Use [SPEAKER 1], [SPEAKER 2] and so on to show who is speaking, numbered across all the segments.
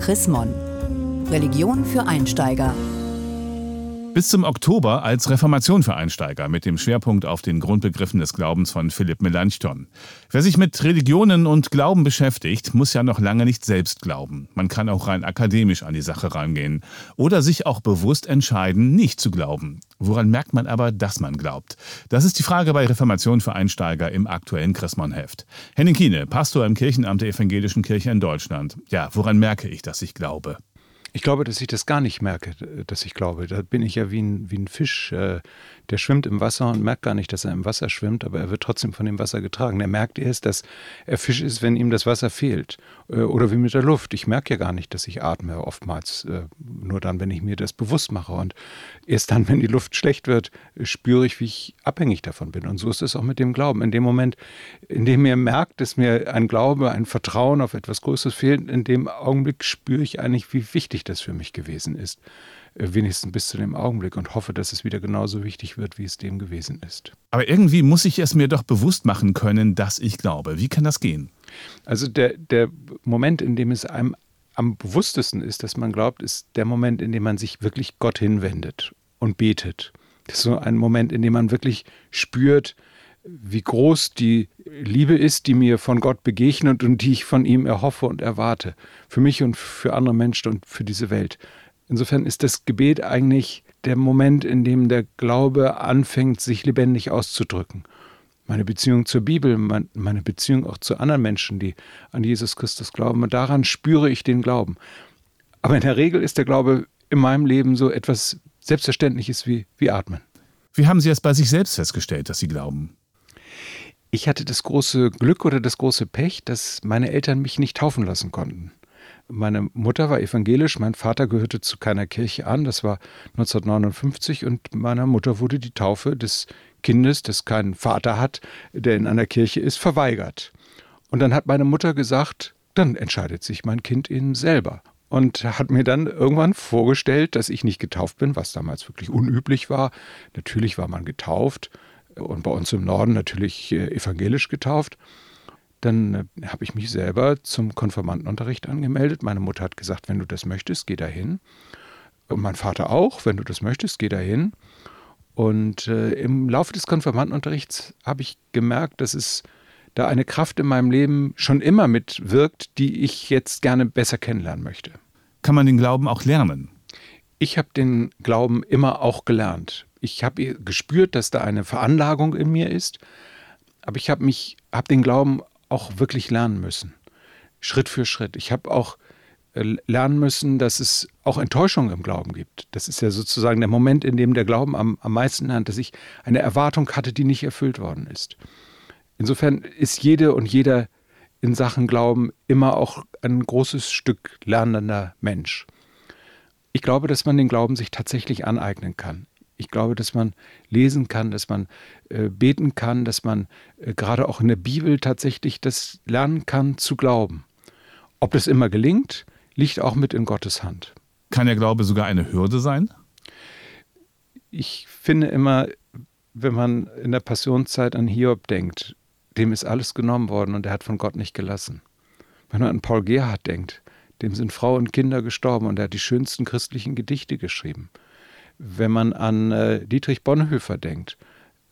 [SPEAKER 1] Chris Mon. Religion für Einsteiger.
[SPEAKER 2] Bis zum Oktober als Reformation für Einsteiger mit dem Schwerpunkt auf den Grundbegriffen des Glaubens von Philipp Melanchthon. Wer sich mit Religionen und Glauben beschäftigt, muss ja noch lange nicht selbst glauben. Man kann auch rein akademisch an die Sache rangehen oder sich auch bewusst entscheiden, nicht zu glauben. Woran merkt man aber, dass man glaubt? Das ist die Frage bei Reformation für Einsteiger im aktuellen Chrismon-Heft. Henning Kiene, Pastor im Kirchenamt der Evangelischen Kirche in Deutschland. Ja, woran merke ich, dass ich glaube?
[SPEAKER 3] Ich glaube, dass ich das gar nicht merke, dass ich glaube. Da bin ich ja wie ein, wie ein Fisch, äh, der schwimmt im Wasser und merkt gar nicht, dass er im Wasser schwimmt, aber er wird trotzdem von dem Wasser getragen. Er merkt erst, dass er Fisch ist, wenn ihm das Wasser fehlt. Äh, oder wie mit der Luft. Ich merke ja gar nicht, dass ich atme, oftmals äh, nur dann, wenn ich mir das bewusst mache. Und erst dann, wenn die Luft schlecht wird, spüre ich, wie ich abhängig davon bin. Und so ist es auch mit dem Glauben. In dem Moment, in dem mir merkt, dass mir ein Glaube, ein Vertrauen auf etwas Größeres fehlt, in dem Augenblick spüre ich eigentlich, wie wichtig das für mich gewesen ist. Äh, wenigstens bis zu dem Augenblick und hoffe, dass es wieder genauso wichtig wird, wie es dem gewesen ist.
[SPEAKER 2] Aber irgendwie muss ich es mir doch bewusst machen können, dass ich glaube. Wie kann das gehen?
[SPEAKER 3] Also der, der Moment, in dem es einem am bewusstesten ist, dass man glaubt, ist der Moment, in dem man sich wirklich Gott hinwendet und betet. Das ist so ein Moment, in dem man wirklich spürt, wie groß die Liebe ist, die mir von Gott begegnet und die ich von ihm erhoffe und erwarte. Für mich und für andere Menschen und für diese Welt. Insofern ist das Gebet eigentlich der Moment, in dem der Glaube anfängt, sich lebendig auszudrücken. Meine Beziehung zur Bibel, meine Beziehung auch zu anderen Menschen, die an Jesus Christus glauben. Und daran spüre ich den Glauben. Aber in der Regel ist der Glaube in meinem Leben so etwas Selbstverständliches wie, wie Atmen.
[SPEAKER 2] Wie haben Sie es bei sich selbst festgestellt, dass Sie glauben?
[SPEAKER 3] Ich hatte das große Glück oder das große Pech, dass meine Eltern mich nicht taufen lassen konnten. Meine Mutter war evangelisch, mein Vater gehörte zu keiner Kirche an, das war 1959 und meiner Mutter wurde die Taufe des Kindes, das keinen Vater hat, der in einer Kirche ist, verweigert. Und dann hat meine Mutter gesagt, dann entscheidet sich mein Kind eben selber. Und hat mir dann irgendwann vorgestellt, dass ich nicht getauft bin, was damals wirklich unüblich war. Natürlich war man getauft und bei uns im Norden natürlich äh, evangelisch getauft. Dann äh, habe ich mich selber zum Konfirmandenunterricht angemeldet. Meine Mutter hat gesagt, wenn du das möchtest, geh dahin. Und mein Vater auch, wenn du das möchtest, geh dahin. Und äh, im Laufe des Konfirmandenunterrichts habe ich gemerkt, dass es da eine Kraft in meinem Leben schon immer mitwirkt, die ich jetzt gerne besser kennenlernen möchte.
[SPEAKER 2] Kann man den Glauben auch lernen?
[SPEAKER 3] Ich habe den Glauben immer auch gelernt. Ich habe gespürt, dass da eine Veranlagung in mir ist, aber ich habe mich, habe den Glauben auch wirklich lernen müssen. Schritt für Schritt. Ich habe auch lernen müssen, dass es auch Enttäuschung im Glauben gibt. Das ist ja sozusagen der Moment, in dem der Glauben am, am meisten lernt, dass ich eine Erwartung hatte, die nicht erfüllt worden ist. Insofern ist jede und jeder in Sachen Glauben immer auch ein großes Stück lernender Mensch. Ich glaube, dass man den Glauben sich tatsächlich aneignen kann. Ich glaube, dass man lesen kann, dass man äh, beten kann, dass man äh, gerade auch in der Bibel tatsächlich das lernen kann zu glauben. Ob das immer gelingt, liegt auch mit in Gottes Hand.
[SPEAKER 2] Kann der Glaube sogar eine Hürde sein?
[SPEAKER 3] Ich finde immer, wenn man in der Passionszeit an Hiob denkt, dem ist alles genommen worden und er hat von Gott nicht gelassen. Wenn man an Paul Gerhard denkt, dem sind Frau und Kinder gestorben und er hat die schönsten christlichen Gedichte geschrieben. Wenn man an äh, Dietrich Bonhoeffer denkt,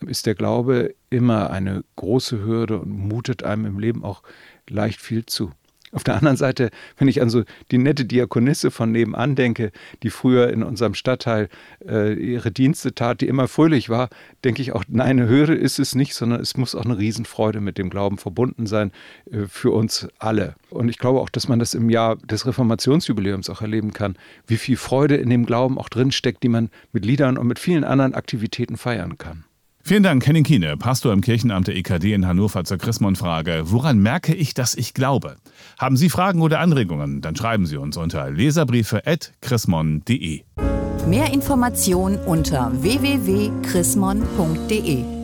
[SPEAKER 3] ist der Glaube immer eine große Hürde und mutet einem im Leben auch leicht viel zu. Auf der anderen Seite, wenn ich an so die nette Diakonisse von nebenan denke, die früher in unserem Stadtteil äh, ihre Dienste tat, die immer fröhlich war, denke ich auch, nein, eine Hürde ist es nicht, sondern es muss auch eine Riesenfreude mit dem Glauben verbunden sein äh, für uns alle. Und ich glaube auch, dass man das im Jahr des Reformationsjubiläums auch erleben kann, wie viel Freude in dem Glauben auch drinsteckt, die man mit Liedern und mit vielen anderen Aktivitäten feiern kann.
[SPEAKER 2] Vielen Dank, Henning Kiene, Pastor im Kirchenamt der EKD in Hannover zur Chrismon-Frage. Woran merke ich, dass ich glaube? Haben Sie Fragen oder Anregungen? Dann schreiben Sie uns unter leserbriefe.chrismon.de.
[SPEAKER 1] Mehr Informationen unter www.chrismon.de